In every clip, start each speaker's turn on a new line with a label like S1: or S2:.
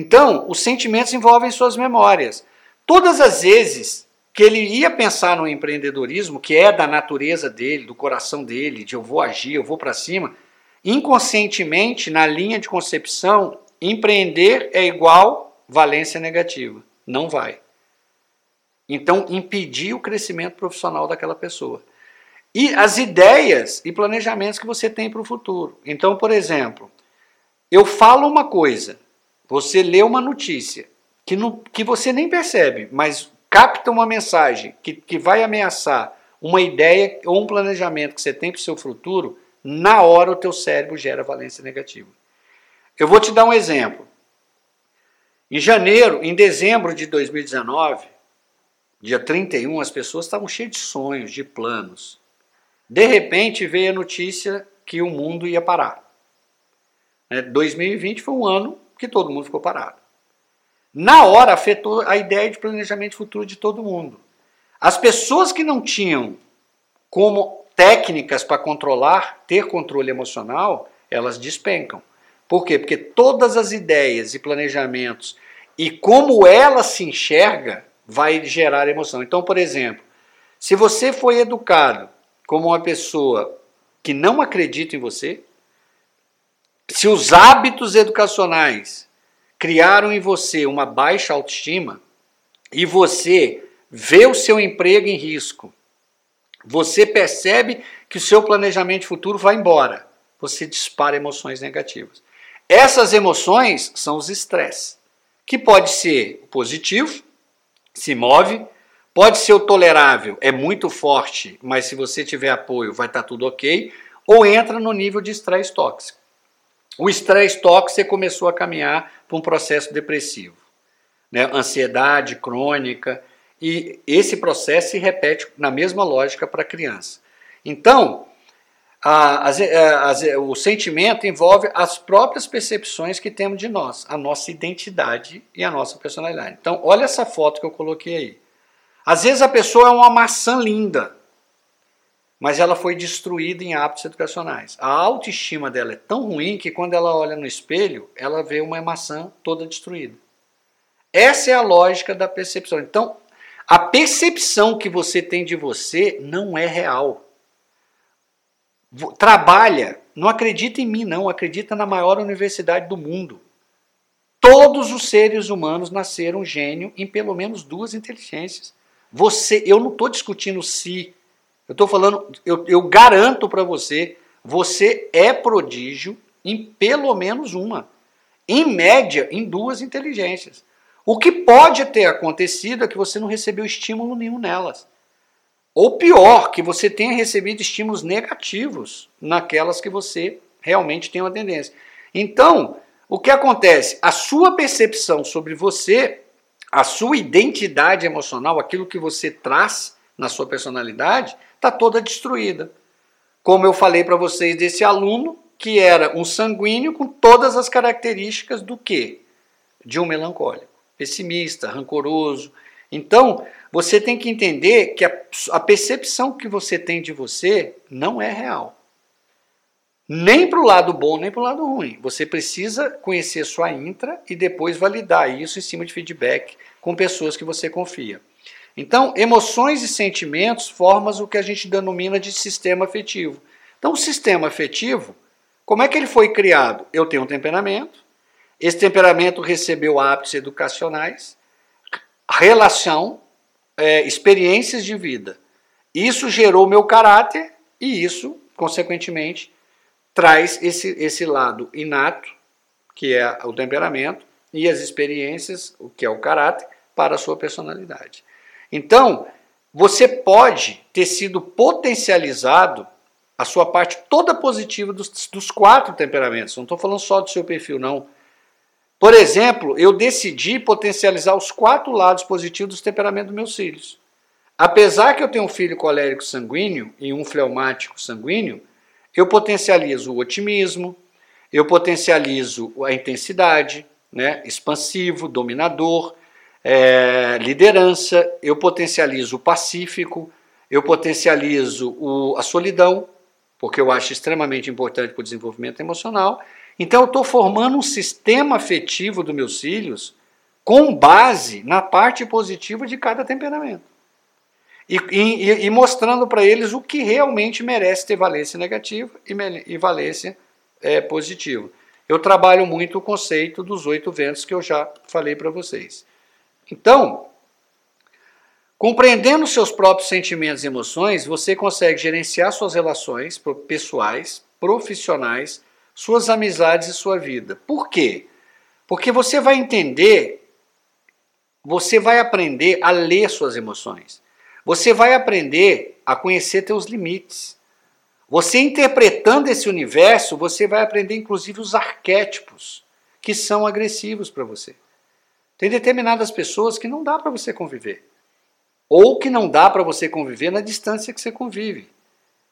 S1: Então, os sentimentos envolvem suas memórias. Todas as vezes que ele ia pensar no empreendedorismo, que é da natureza dele, do coração dele, de eu vou agir, eu vou para cima, inconscientemente, na linha de concepção, empreender é igual valência negativa. Não vai. Então, impedir o crescimento profissional daquela pessoa. E as ideias e planejamentos que você tem para o futuro. Então, por exemplo, eu falo uma coisa, você lê uma notícia que, não, que você nem percebe, mas capta uma mensagem que, que vai ameaçar uma ideia ou um planejamento que você tem para o seu futuro, na hora o teu cérebro gera valência negativa. Eu vou te dar um exemplo. Em janeiro, em dezembro de 2019, dia 31, as pessoas estavam cheias de sonhos, de planos. De repente veio a notícia que o mundo ia parar. 2020 né, foi um ano que todo mundo ficou parado. Na hora afetou a ideia de planejamento futuro de todo mundo. As pessoas que não tinham como técnicas para controlar, ter controle emocional, elas despencam. Por quê? Porque todas as ideias e planejamentos e como ela se enxerga vai gerar emoção. Então, por exemplo, se você foi educado como uma pessoa que não acredita em você, se os hábitos educacionais criaram em você uma baixa autoestima e você vê o seu emprego em risco, você percebe que o seu planejamento futuro vai embora, você dispara emoções negativas. Essas emoções são os estresses, que pode ser positivo, se move, pode ser o tolerável, é muito forte, mas se você tiver apoio vai estar tá tudo ok, ou entra no nível de estresse tóxico. O estresse tóxico você começou a caminhar para um processo depressivo, né? ansiedade crônica, e esse processo se repete na mesma lógica para a criança. Então, a, a, a, o sentimento envolve as próprias percepções que temos de nós, a nossa identidade e a nossa personalidade. Então, olha essa foto que eu coloquei aí. Às vezes a pessoa é uma maçã linda, mas ela foi destruída em hábitos educacionais. A autoestima dela é tão ruim que quando ela olha no espelho, ela vê uma maçã toda destruída. Essa é a lógica da percepção. Então, a percepção que você tem de você não é real. Trabalha, não acredita em mim, não, acredita na maior universidade do mundo. Todos os seres humanos nasceram gênio em pelo menos duas inteligências. Você, eu não estou discutindo se eu estou falando, eu, eu garanto para você, você é prodígio em pelo menos uma. Em média, em duas inteligências. O que pode ter acontecido é que você não recebeu estímulo nenhum nelas. Ou pior, que você tenha recebido estímulos negativos naquelas que você realmente tem uma tendência. Então, o que acontece? A sua percepção sobre você, a sua identidade emocional, aquilo que você traz na sua personalidade, está toda destruída. Como eu falei para vocês desse aluno, que era um sanguíneo com todas as características do quê? De um melancólico, pessimista, rancoroso. Então, você tem que entender que a, a percepção que você tem de você não é real. Nem para o lado bom, nem para o lado ruim. Você precisa conhecer sua intra e depois validar isso em cima de feedback com pessoas que você confia. Então, emoções e sentimentos formam o que a gente denomina de sistema afetivo. Então, o sistema afetivo, como é que ele foi criado? Eu tenho um temperamento, esse temperamento recebeu hábitos educacionais, relação, é, experiências de vida. Isso gerou meu caráter e isso, consequentemente, traz esse, esse lado inato, que é o temperamento, e as experiências, o que é o caráter, para a sua personalidade. Então, você pode ter sido potencializado a sua parte toda positiva dos, dos quatro temperamentos. Não estou falando só do seu perfil, não. Por exemplo, eu decidi potencializar os quatro lados positivos dos temperamentos dos meus filhos. Apesar que eu tenho um filho colérico sanguíneo e um fleumático sanguíneo, eu potencializo o otimismo, eu potencializo a intensidade, né, expansivo, dominador, é, liderança, eu potencializo o pacífico, eu potencializo o, a solidão, porque eu acho extremamente importante para o desenvolvimento emocional, Então eu estou formando um sistema afetivo dos meus filhos com base na parte positiva de cada temperamento. E, e, e mostrando para eles o que realmente merece ter valência negativa e, e valência é, positiva. Eu trabalho muito o conceito dos oito ventos que eu já falei para vocês. Então, compreendendo seus próprios sentimentos e emoções, você consegue gerenciar suas relações pessoais, profissionais, suas amizades e sua vida. Por quê? Porque você vai entender, você vai aprender a ler suas emoções. Você vai aprender a conhecer teus limites. Você interpretando esse universo, você vai aprender inclusive os arquétipos que são agressivos para você. Tem determinadas pessoas que não dá para você conviver. Ou que não dá para você conviver na distância que você convive.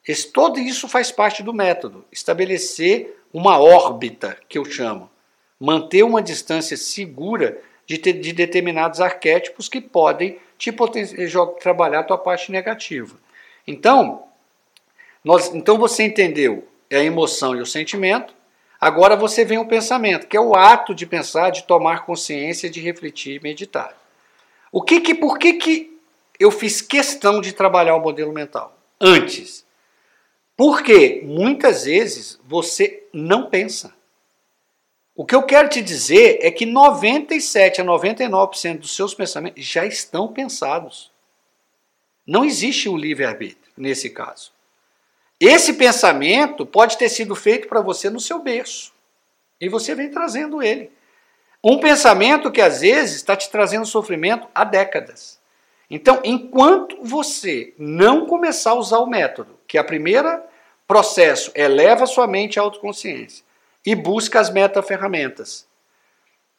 S1: Esse, todo isso faz parte do método. Estabelecer uma órbita, que eu chamo. Manter uma distância segura de, de determinados arquétipos que podem te trabalhar a tua parte negativa. Então, nós, então você entendeu a emoção e o sentimento. Agora você vem o pensamento, que é o ato de pensar, de tomar consciência, de refletir e meditar. O que que, por que que eu fiz questão de trabalhar o modelo mental antes? Porque muitas vezes você não pensa. O que eu quero te dizer é que 97 a 99% dos seus pensamentos já estão pensados. Não existe um livre-arbítrio nesse caso. Esse pensamento pode ter sido feito para você no seu berço. E você vem trazendo ele. Um pensamento que às vezes está te trazendo sofrimento há décadas. Então, enquanto você não começar a usar o método, que é a primeira processo eleva sua mente à autoconsciência e busca as metaferramentas.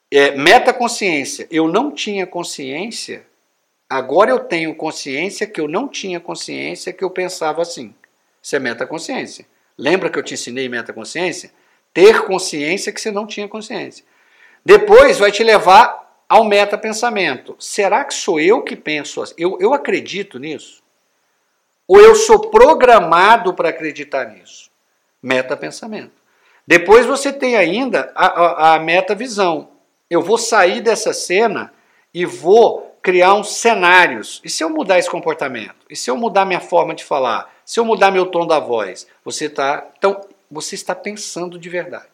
S1: É, metaconsciência. Eu não tinha consciência, agora eu tenho consciência que eu não tinha consciência que eu pensava assim. Isso é metaconsciência. Lembra que eu te ensinei metaconsciência? Ter consciência que você não tinha consciência. Depois vai te levar ao metapensamento. Será que sou eu que penso assim? Eu, eu acredito nisso? Ou eu sou programado para acreditar nisso? Meta-pensamento. Depois você tem ainda a, a, a meta-visão. Eu vou sair dessa cena e vou criar uns cenários. E se eu mudar esse comportamento? E se eu mudar minha forma de falar? Se eu mudar meu tom da voz? Você está. Então, você está pensando de verdade.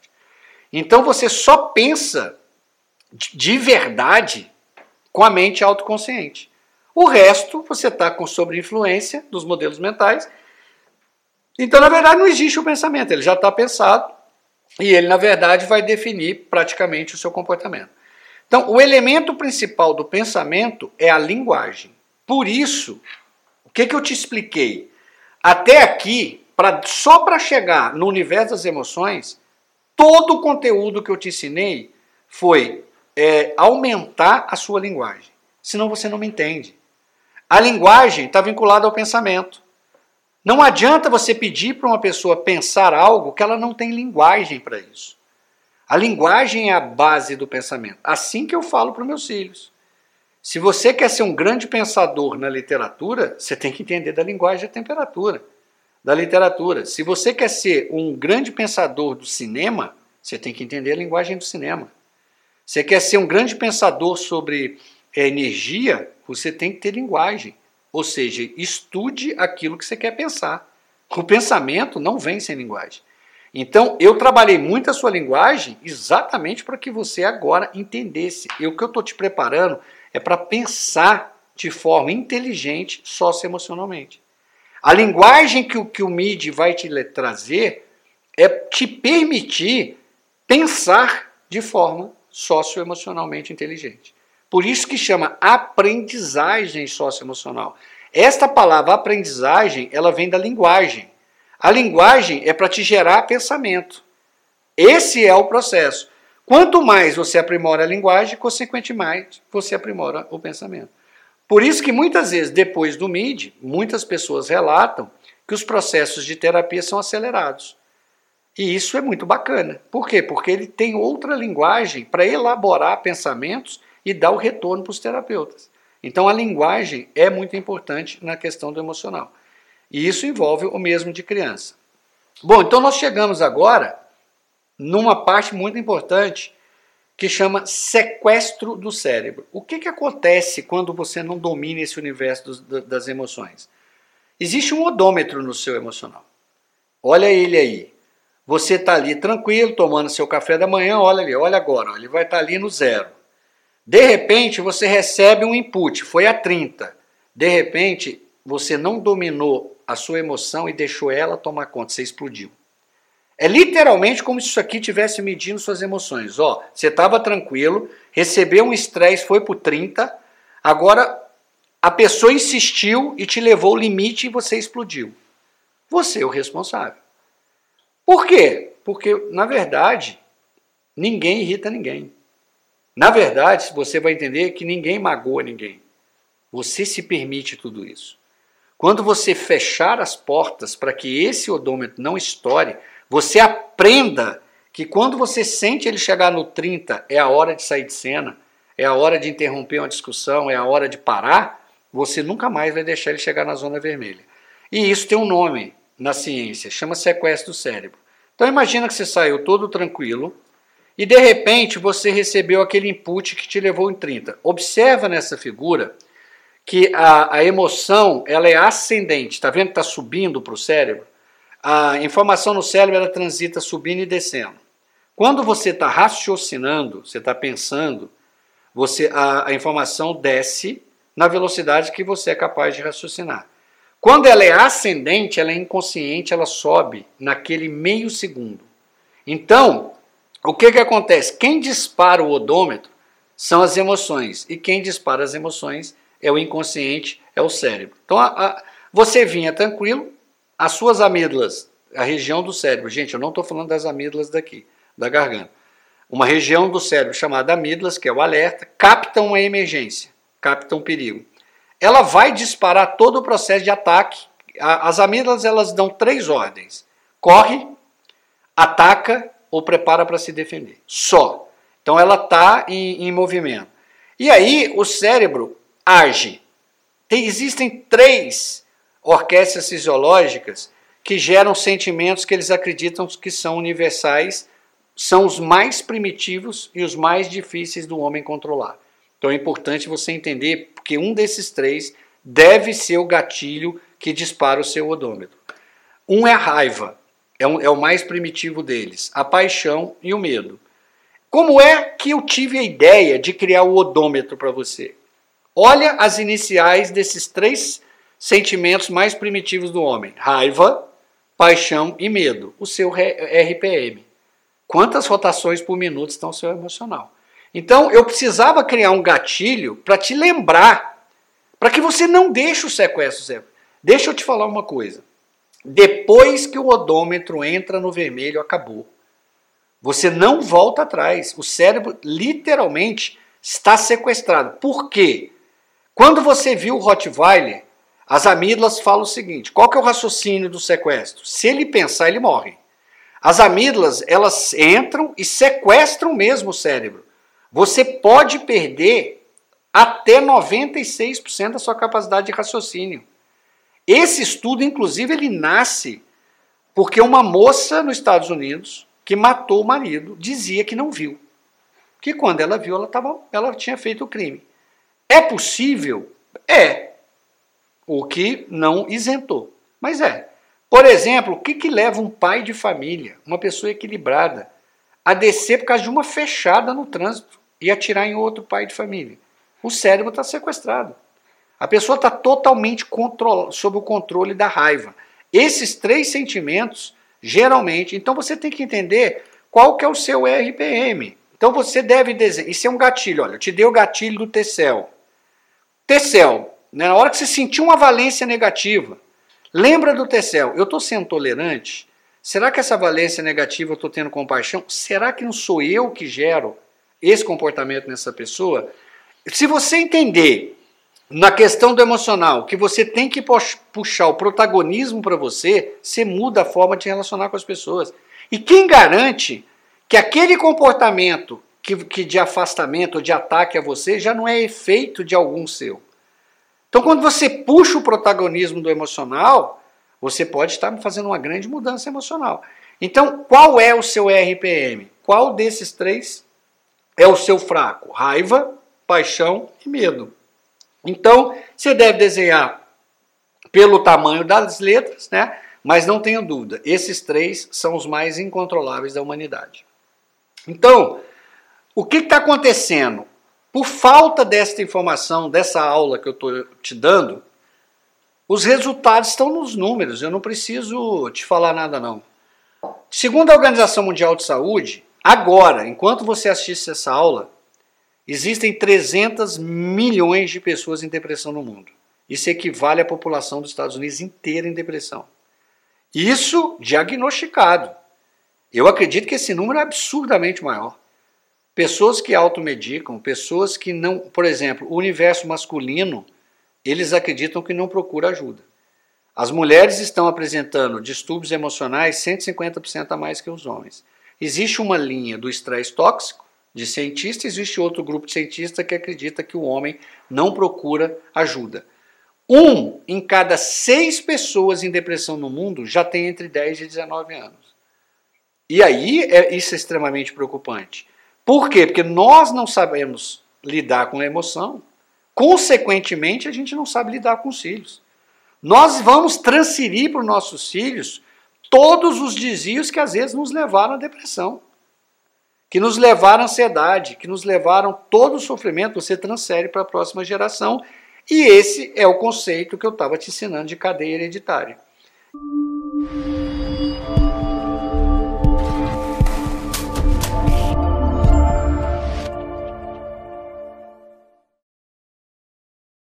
S1: Então você só pensa de verdade com a mente autoconsciente. O resto você está com sobreinfluência dos modelos mentais. Então, na verdade, não existe o pensamento, ele já está pensado e ele, na verdade, vai definir praticamente o seu comportamento. Então, o elemento principal do pensamento é a linguagem. Por isso, o que, que eu te expliquei? Até aqui, pra, só para chegar no universo das emoções, todo o conteúdo que eu te ensinei foi é, aumentar a sua linguagem. Senão você não me entende. A linguagem está vinculada ao pensamento. Não adianta você pedir para uma pessoa pensar algo que ela não tem linguagem para isso. A linguagem é a base do pensamento. Assim que eu falo para os meus filhos. Se você quer ser um grande pensador na literatura, você tem que entender da linguagem da temperatura, da literatura. Se você quer ser um grande pensador do cinema, você tem que entender a linguagem do cinema. Você quer ser um grande pensador sobre é, energia, você tem que ter linguagem. Ou seja, estude aquilo que você quer pensar. O pensamento não vem sem linguagem. Então, eu trabalhei muito a sua linguagem exatamente para que você agora entendesse. E o que eu estou te preparando é para pensar de forma inteligente socioemocionalmente. A linguagem que o, que o MIDI vai te trazer é te permitir pensar de forma socioemocionalmente inteligente. Por isso que chama aprendizagem socioemocional. Esta palavra aprendizagem, ela vem da linguagem. A linguagem é para te gerar pensamento. Esse é o processo. Quanto mais você aprimora a linguagem, consequentemente, você aprimora o pensamento. Por isso que muitas vezes, depois do MID, muitas pessoas relatam que os processos de terapia são acelerados. E isso é muito bacana. Por quê? Porque ele tem outra linguagem para elaborar pensamentos e dar o retorno para os terapeutas. Então a linguagem é muito importante na questão do emocional. E isso envolve o mesmo de criança. Bom, então nós chegamos agora numa parte muito importante que chama sequestro do cérebro. O que, que acontece quando você não domina esse universo dos, das emoções? Existe um odômetro no seu emocional. Olha ele aí. Você está ali tranquilo, tomando seu café da manhã, olha ali, olha agora, ele vai estar tá ali no zero. De repente, você recebe um input, foi a 30. De repente, você não dominou a sua emoção e deixou ela tomar conta, você explodiu. É literalmente como se isso aqui estivesse medindo suas emoções. Ó, você estava tranquilo, recebeu um estresse, foi por 30, agora a pessoa insistiu e te levou ao limite e você explodiu. Você é o responsável. Por quê? Porque, na verdade, ninguém irrita ninguém. Na verdade, você vai entender que ninguém magoa ninguém. Você se permite tudo isso. Quando você fechar as portas para que esse odômetro não estoure, você aprenda que quando você sente ele chegar no 30, é a hora de sair de cena, é a hora de interromper uma discussão, é a hora de parar, você nunca mais vai deixar ele chegar na zona vermelha. E isso tem um nome, na ciência, chama sequestro do cérebro. Então imagina que você saiu todo tranquilo e de repente você recebeu aquele input que te levou em 30. Observa nessa figura que a, a emoção ela é ascendente, está vendo que está subindo para o cérebro? A informação no cérebro ela transita subindo e descendo. Quando você está raciocinando, você está pensando, você a, a informação desce na velocidade que você é capaz de raciocinar. Quando ela é ascendente, ela é inconsciente, ela sobe naquele meio segundo. Então, o que, que acontece? Quem dispara o odômetro são as emoções, e quem dispara as emoções é o inconsciente, é o cérebro. Então, a, a, você vinha tranquilo, as suas amígdalas, a região do cérebro, gente, eu não estou falando das amígdalas daqui, da garganta. Uma região do cérebro chamada amígdalas, que é o alerta, captam a emergência, captam o perigo ela vai disparar todo o processo de ataque. As amígdalas elas dão três ordens: corre, ataca ou prepara para se defender. Só. Então ela está em, em, movimento. E aí o cérebro age. Tem, existem três orquestras fisiológicas que geram sentimentos que eles acreditam que são universais, são os mais primitivos e os mais difíceis do homem controlar. Então é importante você entender que um desses três deve ser o gatilho que dispara o seu odômetro. Um é a raiva, é, um, é o mais primitivo deles, a paixão e o medo. Como é que eu tive a ideia de criar o odômetro para você? Olha as iniciais desses três sentimentos mais primitivos do homem: raiva, paixão e medo. O seu RPM. Quantas rotações por minuto estão no seu emocional? Então eu precisava criar um gatilho para te lembrar, para que você não deixe o sequestro sempre. Deixa eu te falar uma coisa. Depois que o odômetro entra no vermelho, acabou. Você não volta atrás. O cérebro literalmente está sequestrado. Por quê? Quando você viu o Rottweiler, as amígdalas falam o seguinte: qual que é o raciocínio do sequestro? Se ele pensar, ele morre. As amígdalas, elas entram e sequestram mesmo o cérebro você pode perder até 96% da sua capacidade de raciocínio. Esse estudo, inclusive, ele nasce porque uma moça nos Estados Unidos que matou o marido dizia que não viu. Que quando ela viu, ela, tava, ela tinha feito o crime. É possível? É. O que não isentou. Mas é. Por exemplo, o que, que leva um pai de família, uma pessoa equilibrada, a descer por causa de uma fechada no trânsito e atirar em outro pai de família. O cérebro está sequestrado. A pessoa está totalmente sob o controle da raiva. Esses três sentimentos, geralmente, então você tem que entender qual que é o seu RPM. Então você deve desenhar. Isso é um gatilho, olha, eu te dei o gatilho do T-cell. T-cell, né, na hora que você sentir uma valência negativa, lembra do T-cell. Eu estou sendo tolerante? Será que essa valência negativa eu estou tendo compaixão? Será que não sou eu que gero esse comportamento nessa pessoa? Se você entender na questão do emocional que você tem que puxar o protagonismo para você, você muda a forma de relacionar com as pessoas. E quem garante que aquele comportamento que, que de afastamento ou de ataque a você já não é efeito de algum seu? Então, quando você puxa o protagonismo do emocional, você pode estar fazendo uma grande mudança emocional. Então, qual é o seu RPM? Qual desses três é o seu fraco? Raiva, paixão e medo. Então, você deve desenhar pelo tamanho das letras, né? Mas não tenha dúvida, esses três são os mais incontroláveis da humanidade. Então, o que está acontecendo? Por falta desta informação, dessa aula que eu estou te dando, os resultados estão nos números, eu não preciso te falar nada não. Segundo a Organização Mundial de Saúde, agora, enquanto você assiste essa aula, existem 300 milhões de pessoas em depressão no mundo. Isso equivale à população dos Estados Unidos inteira em depressão. Isso diagnosticado. Eu acredito que esse número é absurdamente maior. Pessoas que automedicam, pessoas que não, por exemplo, o universo masculino, eles acreditam que não procura ajuda. As mulheres estão apresentando distúrbios emocionais 150% a mais que os homens. Existe uma linha do estresse tóxico de cientistas, existe outro grupo de cientistas que acredita que o homem não procura ajuda. Um em cada seis pessoas em depressão no mundo já tem entre 10 e 19 anos. E aí é, isso é extremamente preocupante. Por quê? Porque nós não sabemos lidar com a emoção, consequentemente, a gente não sabe lidar com os filhos. Nós vamos transferir para os nossos filhos todos os desvios que às vezes nos levaram à depressão, que nos levaram à ansiedade, que nos levaram todo o sofrimento, você transfere para a próxima geração e esse é o conceito que eu estava te ensinando de cadeia hereditária.